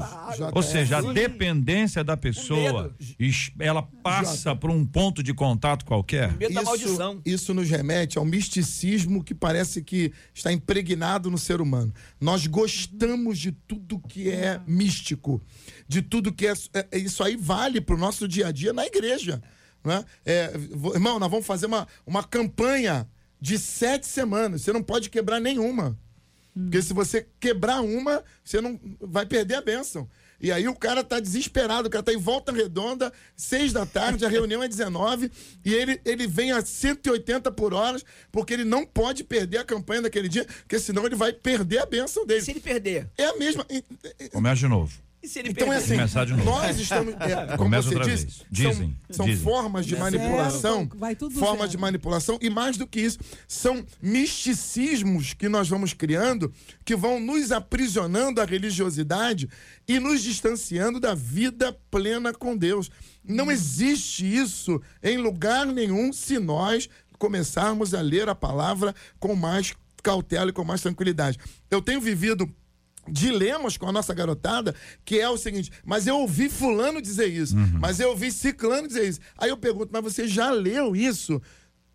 Ou seja, a dependência da pessoa, es- ela passa por um ponto de contato qualquer? Medo da maldição. isso nos remete ao misticismo que parece que está impregnado no ser humano. Nós gostamos de tudo que é místico, de tudo que é. é- isso aí vale para o nosso dia a dia na igreja. Né? É, irmão, nós vamos fazer uma, uma campanha de sete semanas. Você não pode quebrar nenhuma. Porque se você quebrar uma, você não vai perder a bênção. E aí o cara tá desesperado, o cara tá em volta redonda, seis da tarde, a reunião é 19, e ele, ele vem a 180 por hora, porque ele não pode perder a campanha daquele dia, porque senão ele vai perder a bênção E dele. se ele perder? É a mesma. Começa de novo. E se ele Então é perder? assim, Começar de novo. nós estamos, é, como Começa você outra disse, vez. são- Dizem, são, dizem. formas de manipulação, Zero, vai tudo formas zero. de manipulação e mais do que isso, são misticismos que nós vamos criando que vão nos aprisionando à religiosidade e nos distanciando da vida plena com Deus. Não existe isso em lugar nenhum se nós começarmos a ler a palavra com mais cautela e com mais tranquilidade. Eu tenho vivido dilemas com a nossa garotada, que é o seguinte, mas eu ouvi fulano dizer isso, mas eu ouvi ciclano dizer isso. Aí eu pergunto, mas você já leu isso?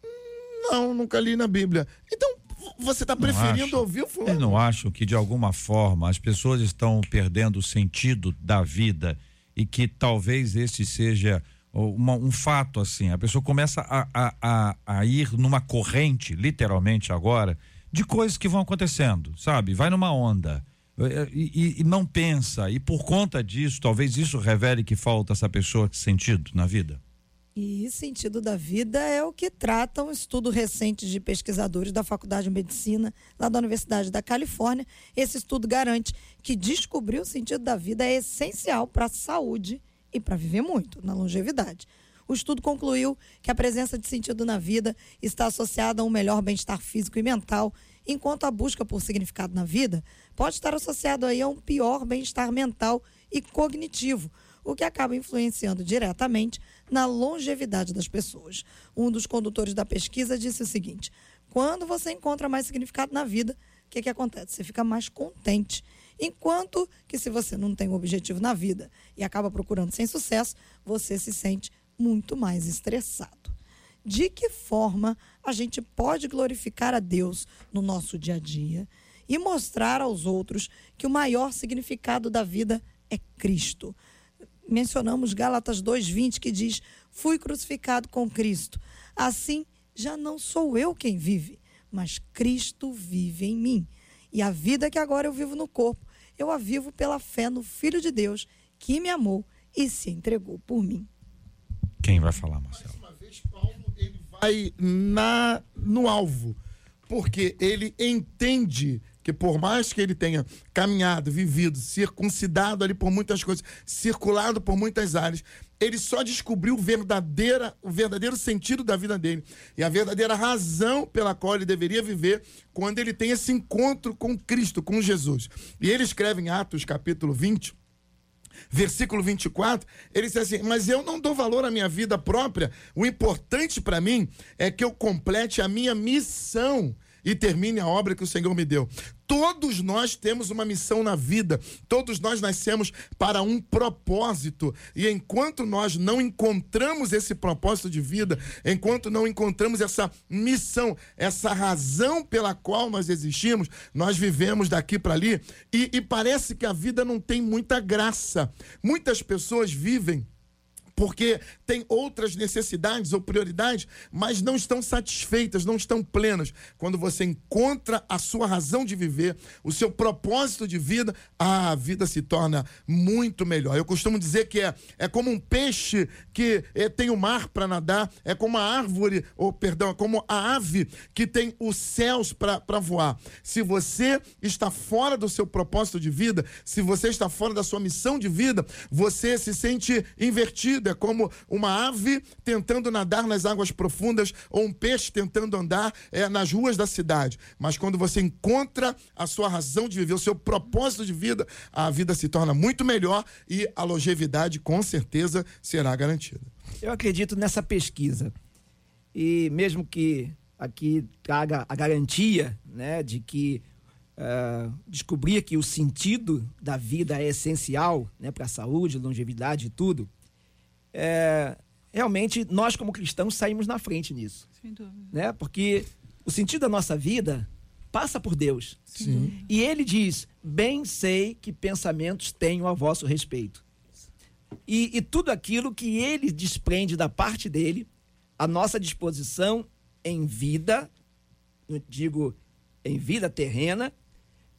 "Hum, Não, nunca li na Bíblia. Então, você está preferindo acho. ouvir o fulano? não acham que, de alguma forma, as pessoas estão perdendo o sentido da vida e que talvez esse seja uma- um fato assim? A pessoa começa a, a, a, a ir numa corrente, literalmente agora, de coisas que vão acontecendo, sabe? Vai numa onda. E- e não pensa, e por conta disso, talvez isso revele que falta essa pessoa sentido na vida. E sentido da vida é o que trata um estudo recente de pesquisadores da Faculdade de Medicina, lá da Universidade da Califórnia. Esse estudo garante que descobrir o sentido da vida é essencial para a saúde e para viver muito, na longevidade. O estudo concluiu que a presença de sentido na vida está associada a um melhor bem-estar físico e mental, enquanto a busca por significado na vida pode estar associado aí a um pior bem-estar mental e cognitivo, o que acaba influenciando diretamente na longevidade das pessoas. Um dos condutores da pesquisa disse o seguinte: quando você encontra mais significado na vida, o que, que acontece? Você fica mais contente. Enquanto que se você não tem um objetivo na vida e acaba procurando sem sucesso, você se sente muito mais estressado. De que forma a gente pode glorificar a Deus no nosso dia a dia e mostrar aos outros que o maior significado da vida é Cristo? mencionamos Gálatas 2:20 que diz: "Fui crucificado com Cristo. Assim, já não sou eu quem vive, mas Cristo vive em mim. E a vida que agora eu vivo no corpo, eu a vivo pela fé no Filho de Deus, que me amou e se entregou por mim." Quem vai falar, Marcelo? uma vez Paulo ele vai na no alvo, porque ele entende que por mais que ele tenha caminhado, vivido, circuncidado ali por muitas coisas, circulado por muitas áreas, ele só descobriu verdadeira, o verdadeiro sentido da vida dele e a verdadeira razão pela qual ele deveria viver quando ele tem esse encontro com Cristo, com Jesus. E ele escreve em Atos capítulo 20, versículo 24, ele diz assim: Mas eu não dou valor à minha vida própria. O importante para mim é que eu complete a minha missão e termine a obra que o Senhor me deu. Todos nós temos uma missão na vida, todos nós nascemos para um propósito, e enquanto nós não encontramos esse propósito de vida, enquanto não encontramos essa missão, essa razão pela qual nós existimos, nós vivemos daqui para ali e, e parece que a vida não tem muita graça. Muitas pessoas vivem porque têm outras necessidades ou prioridades, mas não estão satisfeitas, não estão plenas. Quando você encontra a sua razão de viver, o seu propósito de vida, a vida se torna muito melhor. Eu costumo dizer que é, é como um peixe que é, tem o mar para nadar, é como a árvore, ou perdão, é como a ave que tem os céus para voar. Se você está fora do seu propósito de vida, se você está fora da sua missão de vida, você se sente invertido vida, como uma ave tentando nadar nas águas profundas ou um peixe tentando andar é, nas ruas da cidade. Mas quando você encontra a sua razão de viver, o seu propósito de vida, a vida se torna muito melhor e a longevidade com certeza será garantida. Eu acredito nessa pesquisa. E mesmo que aqui traga a garantia né, de que uh, descobrir que o sentido da vida é essencial né, para a saúde, longevidade e tudo, é, realmente nós, como cristãos, saímos na frente nisso. Sem dúvida. Né? Porque o sentido da nossa vida passa por Deus. Sim. E ele diz: Bem sei que pensamentos tenho a vosso respeito. E, e tudo aquilo que ele desprende da parte dele, a nossa disposição em vida, digo em vida terrena,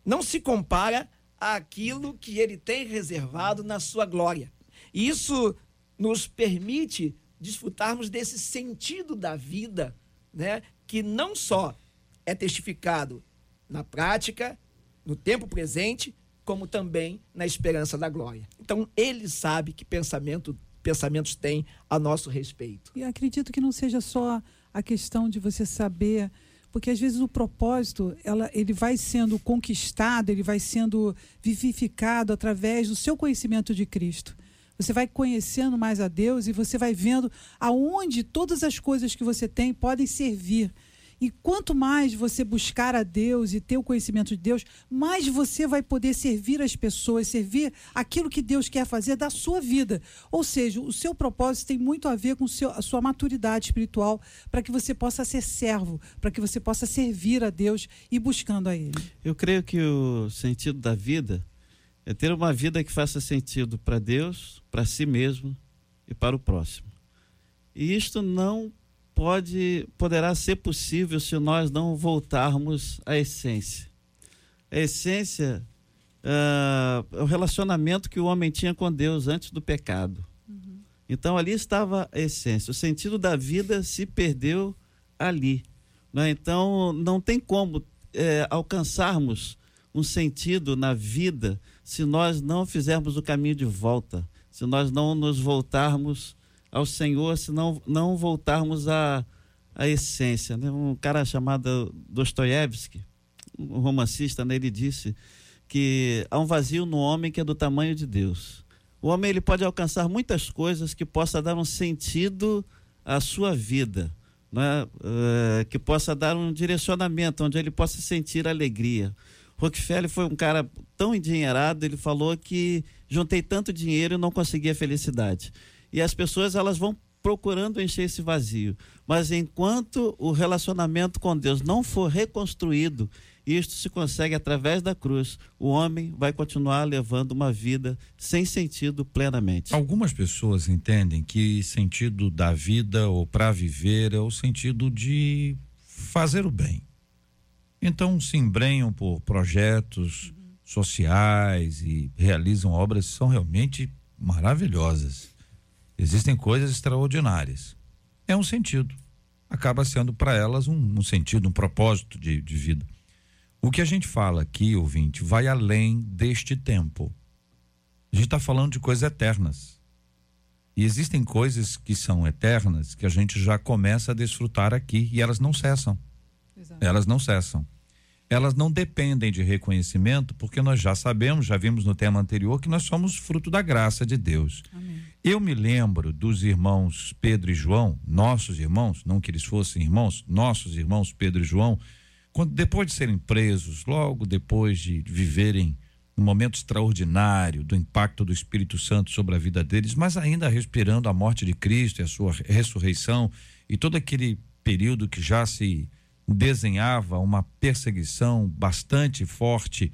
não se compara àquilo que ele tem reservado na sua glória. E isso nos permite desfrutarmos desse sentido da vida, né, que não só é testificado na prática, no tempo presente, como também na esperança da glória. Então, ele sabe que pensamento, pensamentos tem a nosso respeito. E acredito que não seja só a questão de você saber, porque às vezes o propósito, ela, ele vai sendo conquistado, ele vai sendo vivificado através do seu conhecimento de Cristo. Você vai conhecendo mais a Deus e você vai vendo aonde todas as coisas que você tem podem servir e quanto mais você buscar a Deus e ter o conhecimento de Deus, mais você vai poder servir as pessoas, servir aquilo que Deus quer fazer da sua vida. Ou seja, o seu propósito tem muito a ver com a sua maturidade espiritual, para que você possa ser servo, para que você possa servir a Deus e buscando a Ele. Eu creio que o sentido da vida é ter uma vida que faça sentido para Deus, para si mesmo e para o próximo. E isto não pode, poderá ser possível se nós não voltarmos à essência. A essência uh, é o relacionamento que o homem tinha com Deus antes do pecado. Uhum. Então ali estava a essência. O sentido da vida se perdeu ali. Né? Então não tem como é, alcançarmos um sentido na vida se nós não fizermos o caminho de volta, se nós não nos voltarmos ao Senhor se não, não voltarmos à, à essência. Né? Um cara chamado Dostoiévski, um romancista, né? ele disse que há um vazio no homem que é do tamanho de Deus. O homem ele pode alcançar muitas coisas que possa dar um sentido à sua vida, né? Uh, que possa dar um direcionamento onde ele possa sentir alegria. Rockefeller foi um cara tão endinheirado, ele falou que juntei tanto dinheiro e não conseguia felicidade e as pessoas elas vão procurando encher esse vazio. Mas enquanto o relacionamento com Deus não for reconstruído, isto se consegue através da cruz. O homem vai continuar levando uma vida sem sentido plenamente. Algumas pessoas entendem que sentido da vida ou para viver é o sentido de fazer o bem. Então se embrenham por projetos sociais e realizam obras que são realmente maravilhosas. Existem coisas extraordinárias. É um sentido. Acaba sendo para elas um, um, sentido, um propósito de, de vida. O que a gente fala aqui, ouvinte, vai além deste tempo. A gente está falando de coisas eternas. E existem coisas que são eternas que a gente já começa a desfrutar aqui e elas não cessam. Exato. Elas não cessam. Elas não dependem de reconhecimento, porque nós já sabemos, já vimos no tema anterior, que nós somos fruto da graça de Deus. Amém. Eu me lembro dos irmãos Pedro e João, nossos irmãos, não que eles fossem irmãos, nossos irmãos Pedro e João, quando depois de serem presos, logo depois de viverem um momento extraordinário do impacto do Espírito Santo sobre a vida deles, mas ainda respirando a morte de Cristo e a sua ressurreição e todo aquele período que já se desenhava uma perseguição bastante forte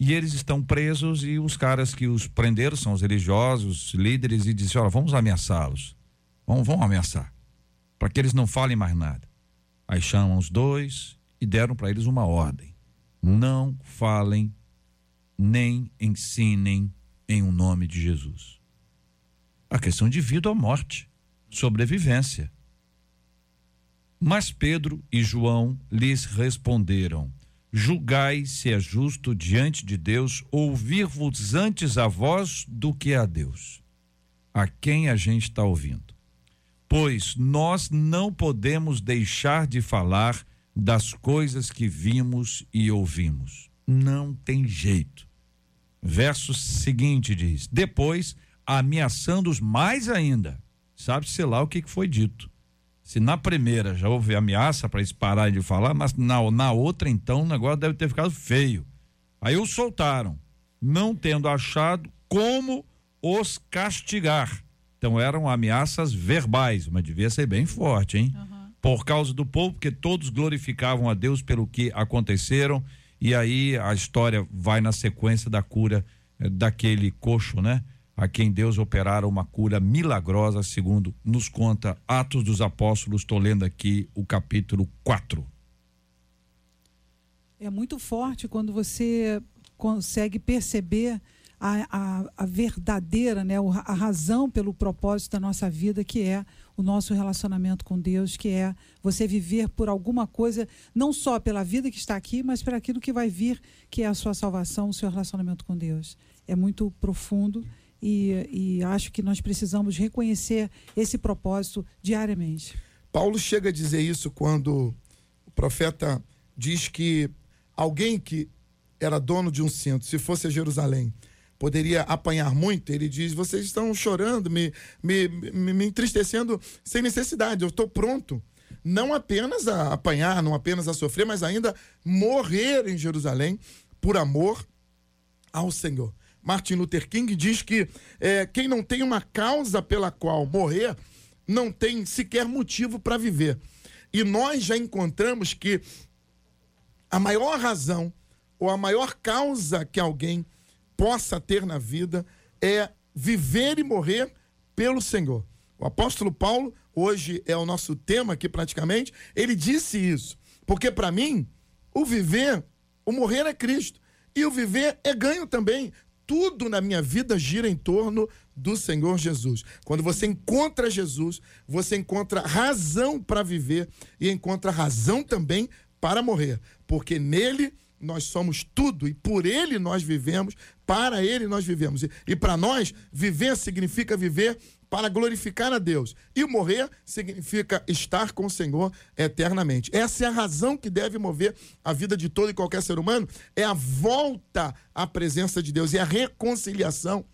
e eles estão presos e os caras que os prenderam são os religiosos, líderes, e dizem: olha, vamos ameaçá-los. Vamos, vamos ameaçar. Para que eles não falem mais nada. Aí chamam os dois e deram para eles uma ordem: não falem nem ensinem em um nome de Jesus. A questão de vida ou morte, sobrevivência. Mas Pedro e João lhes responderam: julgai se é justo diante de Deus ouvir-vos antes a vós do que a Deus. a quem a gente está ouvindo. Pois nós não podemos deixar de falar das coisas que vimos e ouvimos. Não tem jeito. Verso seguinte diz: Depois, ameaçando-os mais ainda. Sabe-se lá o que foi dito. Se na primeira já houve ameaça para eles pararem de falar, mas na, na outra, então, o negócio deve ter ficado feio. Aí os soltaram, não tendo achado como os castigar. Então eram ameaças verbais, mas devia ser bem forte, hein? Uhum. Por causa do povo, porque todos glorificavam a Deus pelo que aconteceram. E aí a história vai na sequência da cura eh, daquele coxo, né? A quem Deus operara uma cura milagrosa, segundo nos conta Atos dos Apóstolos. Estou lendo aqui o capítulo 4. É muito forte quando você consegue perceber a, a, a, verdadeira, né, a razão pelo propósito da nossa vida, que é o nosso relacionamento com Deus, que é você viver por alguma coisa, não só pela vida que está aqui, mas por aquilo que vai vir, que é a sua salvação, o seu relacionamento com Deus. É muito profundo e, e acho que nós precisamos reconhecer esse propósito diariamente. Paulo chega a dizer isso quando o profeta diz que alguém que era dono de um cinto, se fosse a Jerusalém, poderia apanhar muito, ele diz: vocês estão chorando, me, me, me, me entristecendo sem necessidade, eu estou pronto. Não apenas a apanhar, não apenas a sofrer, mas ainda morrer em Jerusalém por amor ao Senhor. Martin Luther King diz que é, quem não tem uma causa pela qual morrer não tem sequer motivo para viver. E nós já encontramos que a maior razão ou a maior causa que alguém possa ter na vida é viver e morrer pelo Senhor. O apóstolo Paulo, hoje é o nosso tema aqui praticamente, ele disse isso. Porque para mim, o viver, o morrer é Cristo. E o viver é ganho também. Tudo na minha vida gira em torno do Senhor Jesus. Quando você encontra Jesus, você encontra razão para viver e encontra razão também para morrer. Porque nele nós somos tudo e por ele nós vivemos, para ele nós vivemos. E, e para nós, viver significa viver para glorificar a Deus. E morrer significa estar com o Senhor eternamente. Essa é a razão que deve mover a vida de todo e qualquer ser humano, é a volta à presença de Deus e a reconciliação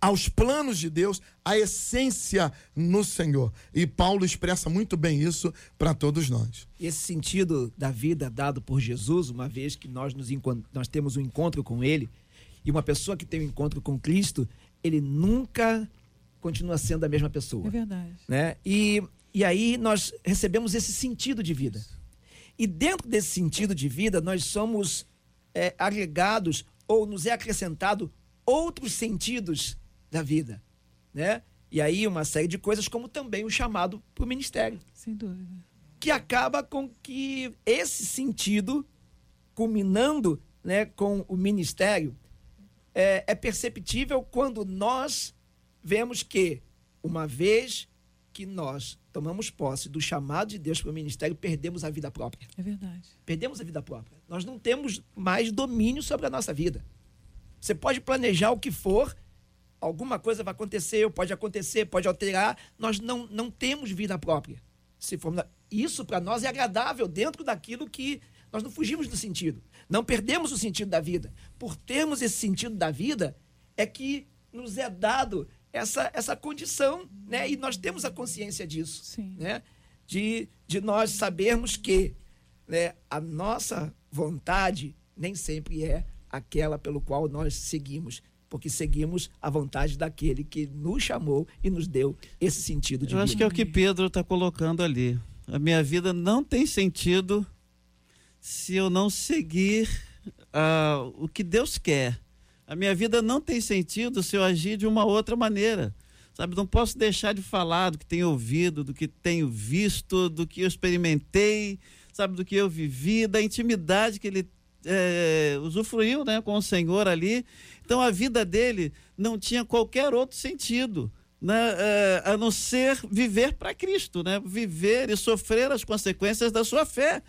aos planos de Deus, a essência no Senhor. E Paulo expressa muito bem isso para todos nós. Esse sentido da vida dado por Jesus, uma vez que nós, nos, nós temos um encontro com Ele, e uma pessoa que tem um encontro com Cristo, ele nunca continua sendo a mesma pessoa. É verdade. Né? E, e aí nós recebemos esse sentido de vida. E dentro desse sentido de vida, nós somos é, agregados ou nos é acrescentado outros sentidos da vida, né? E aí uma série de coisas, como também o chamado para o ministério. Sem dúvida. Que acaba com que esse sentido, culminando né, com o ministério, é, é perceptível quando nós vemos que, uma vez que nós tomamos posse do chamado de Deus para o ministério, perdemos a vida própria. É verdade. Perdemos a vida própria. Nós não temos mais domínio sobre a nossa vida. Você pode planejar o que for, alguma coisa vai acontecer, pode acontecer, pode alterar. Nós não, não temos vida própria. Se formos, isso para nós é agradável dentro daquilo que nós não fugimos do sentido. Não perdemos o sentido da vida. Por termos esse sentido da vida, é que nos é dado essa, essa condição, né? E nós temos a consciência disso, Sim. né? De, de nós sabermos que né, a nossa vontade nem sempre é aquela pelo qual nós seguimos, porque seguimos a vontade daquele que nos chamou e nos deu esse sentido de Eu vida. acho que é o que Pedro está colocando ali. A minha vida não tem sentido se eu não seguir uh, o que Deus quer. A minha vida não tem sentido se eu agir de uma outra maneira. Sabe, não posso deixar de falar do que tenho ouvido, do que tenho visto, do que eu experimentei, sabe, do que eu vivi, da intimidade que ele é, usufruiu né, com o Senhor ali. Então a vida dele não tinha qualquer outro sentido. Né, é, a não ser viver para Cristo, né? viver e sofrer as consequências da sua fé,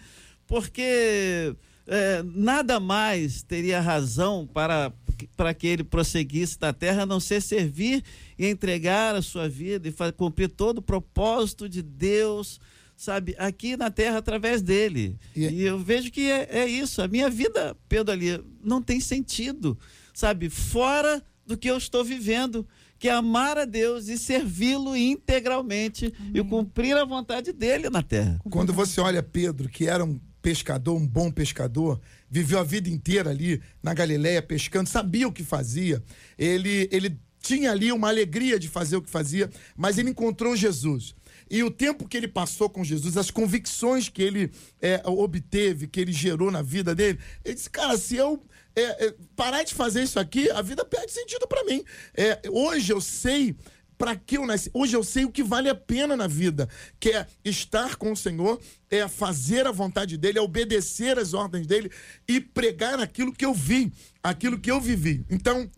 porque é, nada mais teria razão para para que ele prosseguisse da terra, a não ser servir e entregar a sua vida e fazer, cumprir todo o propósito de Deus, sabe, aqui na terra através dele. E, e eu vejo que é, é, isso. A minha vida, Pedro ali, não tem sentido, sabe, fora do que eu estou vivendo que é amar a Deus e servi-lo integralmente Amém. e cumprir a vontade dele na terra. Quando você olha Pedro, que era um pescador, um bom pescador, viveu a vida inteira ali na Galiléia pescando, sabia o que fazia. Ele ele tinha ali uma alegria de fazer o que fazia, mas ele encontrou Jesus. E o tempo que ele passou com Jesus, as convicções que ele é, obteve, que ele gerou na vida dele, ele disse: Cara, se eu é, é, parar de fazer isso aqui, a vida perde sentido para mim. É, hoje eu sei para que eu nasci. Hoje eu sei o que vale a pena na vida, que é estar com o Senhor, é fazer a vontade dele, é obedecer as ordens dele e pregar aquilo que eu vi, aquilo que eu vivi. Então,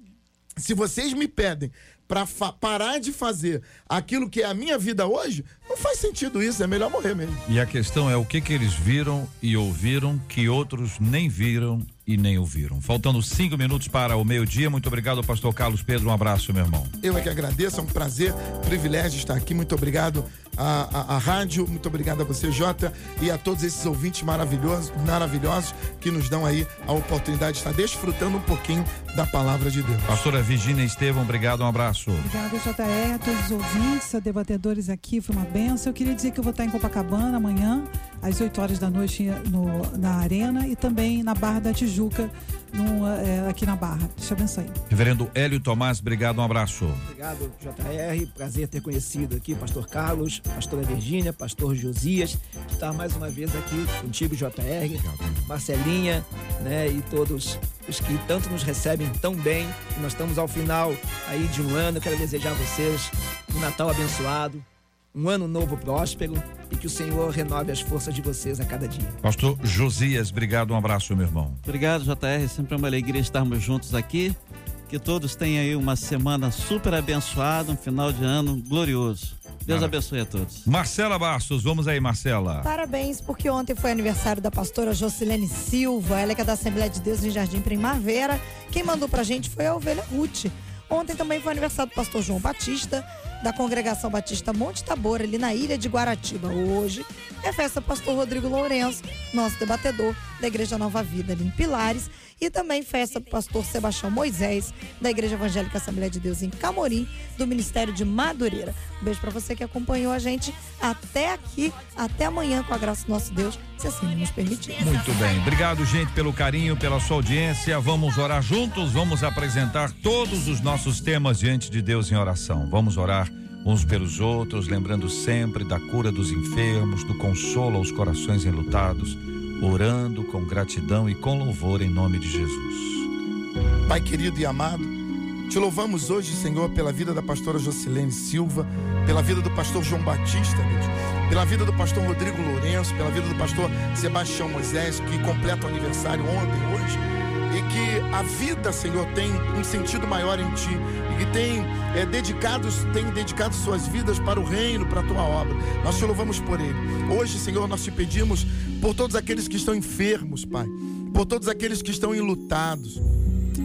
se vocês me pedem para parar de fazer aquilo que é a minha vida hoje, não faz sentido isso, é melhor morrer mesmo. E a questão é o que que eles viram e ouviram que outros nem viram e nem ouviram. Faltando cinco minutos para o meio-dia. Muito obrigado, pastor Carlos Pedro. Um abraço, meu irmão. Eu é que agradeço, é um prazer, privilégio estar aqui. Muito obrigado à, à, à rádio, muito obrigado a você, Jota, e a todos esses ouvintes maravilhosos, maravilhosos que nos dão aí a oportunidade de estar desfrutando um pouquinho da palavra de Deus. Pastora Virginia Estevam, obrigado, um abraço. Obrigada, JR, a todos os ouvintes, a debatedores aqui, foi uma benção. Eu queria dizer que eu vou estar em Copacabana amanhã, às 8 horas da noite, no, na Arena e também na Barra da Tijuca no, é, aqui na Barra. Deixa eu abençoe. Reverendo Hélio Tomás, obrigado, um abraço. Obrigado, JR. Prazer ter conhecido aqui pastor Carlos, pastora Virgínia, pastor Josias. Estar mais uma vez aqui contigo, JR, obrigado. Marcelinha, né, e todos os que tanto nos recebem tão bem. Nós estamos ao final aí de um ano. Quero desejar a vocês um Natal abençoado, um ano novo próspero e que o Senhor renove as forças de vocês a cada dia. Pastor Josias, obrigado, um abraço, meu irmão. Obrigado, JR, sempre é uma alegria estarmos juntos aqui. Que todos tenham aí uma semana super abençoada, um final de ano glorioso. Deus abençoe a todos. Marcela Bastos, vamos aí, Marcela. Parabéns, porque ontem foi aniversário da pastora Jocilene Silva, ela que é da Assembleia de Deus em Jardim Primavera. Quem mandou pra gente foi a ovelha Ruth. Ontem também foi aniversário do pastor João Batista, da Congregação Batista Monte Tabor, ali na ilha de Guaratiba. Hoje é festa pastor Rodrigo Lourenço, nosso debatedor da Igreja Nova Vida, ali em Pilares. E também festa do pastor Sebastião Moisés, da Igreja Evangélica Assembleia de Deus em Camorim, do Ministério de Madureira. Um beijo para você que acompanhou a gente até aqui, até amanhã, com a graça do nosso Deus, se assim nos permitir. Muito bem. Obrigado, gente, pelo carinho, pela sua audiência. Vamos orar juntos, vamos apresentar todos os nossos temas diante de Deus em oração. Vamos orar uns pelos outros, lembrando sempre da cura dos enfermos, do consolo aos corações enlutados orando com gratidão e com louvor em nome de Jesus. Pai querido e amado, te louvamos hoje, Senhor, pela vida da pastora Jocilene Silva, pela vida do pastor João Batista, Deus, pela vida do pastor Rodrigo Lourenço, pela vida do pastor Sebastião Moisés, que completa o aniversário ontem, hoje e que a vida, Senhor, tem um sentido maior em Ti e que tem é, dedicados, tem dedicado suas vidas para o reino, para a Tua obra. Nós te louvamos por Ele. Hoje, Senhor, nós te pedimos por todos aqueles que estão enfermos, Pai, por todos aqueles que estão enlutados.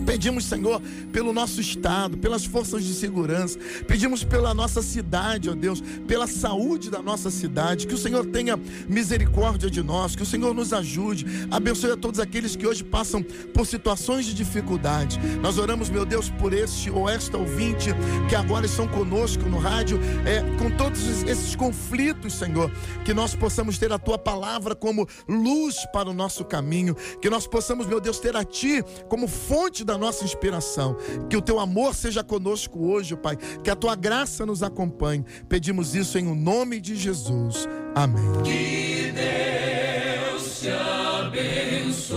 Pedimos, Senhor, pelo nosso estado, pelas forças de segurança. Pedimos pela nossa cidade, ó Deus, pela saúde da nossa cidade. Que o Senhor tenha misericórdia de nós, que o Senhor nos ajude. Abençoe a todos aqueles que hoje passam por situações de dificuldade. Nós oramos, meu Deus, por este ou esta ouvinte que agora estão conosco no rádio, é, com todos esses conflitos, Senhor. Que nós possamos ter a tua palavra como luz para o nosso caminho. Que nós possamos, meu Deus, ter a ti como fonte da nossa inspiração. Que o teu amor seja conosco hoje, Pai. Que a tua graça nos acompanhe. Pedimos isso em o nome de Jesus. Amém. Que Deus te abençoe.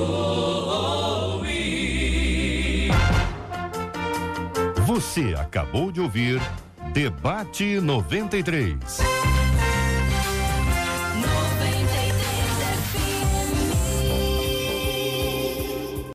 Você acabou de ouvir Debate 93.